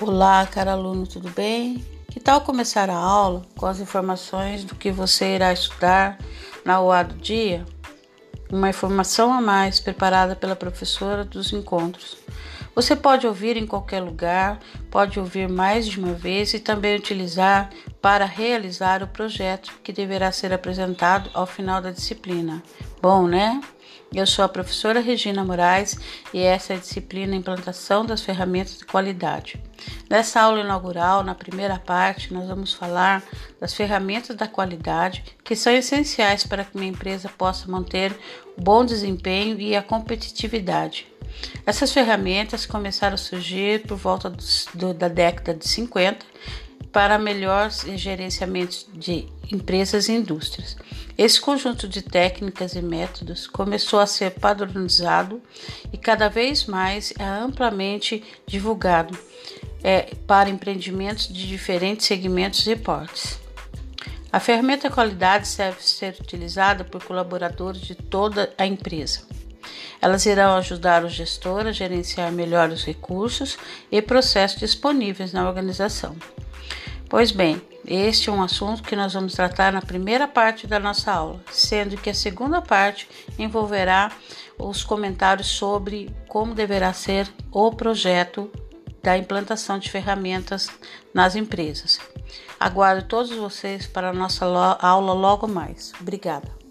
Olá, caro aluno, tudo bem? Que tal começar a aula com as informações do que você irá estudar na UA do dia? Uma informação a mais preparada pela professora dos encontros. Você pode ouvir em qualquer lugar, pode ouvir mais de uma vez e também utilizar para realizar o projeto que deverá ser apresentado ao final da disciplina. Bom, né? Eu sou a professora Regina Moraes e essa é a disciplina Implantação das Ferramentas de Qualidade. Nessa aula inaugural, na primeira parte, nós vamos falar das ferramentas da qualidade que são essenciais para que uma empresa possa manter o bom desempenho e a competitividade. Essas ferramentas começaram a surgir por volta do, da década de 50 para melhor gerenciamento de empresas e indústrias. Esse conjunto de técnicas e métodos começou a ser padronizado e cada vez mais é amplamente divulgado é, para empreendimentos de diferentes segmentos e portes. A ferramenta qualidade deve ser utilizada por colaboradores de toda a empresa. Elas irão ajudar o gestor a gerenciar melhor os recursos e processos disponíveis na organização. Pois bem, este é um assunto que nós vamos tratar na primeira parte da nossa aula, sendo que a segunda parte envolverá os comentários sobre como deverá ser o projeto da implantação de ferramentas nas empresas. Aguardo todos vocês para a nossa aula logo mais. Obrigada.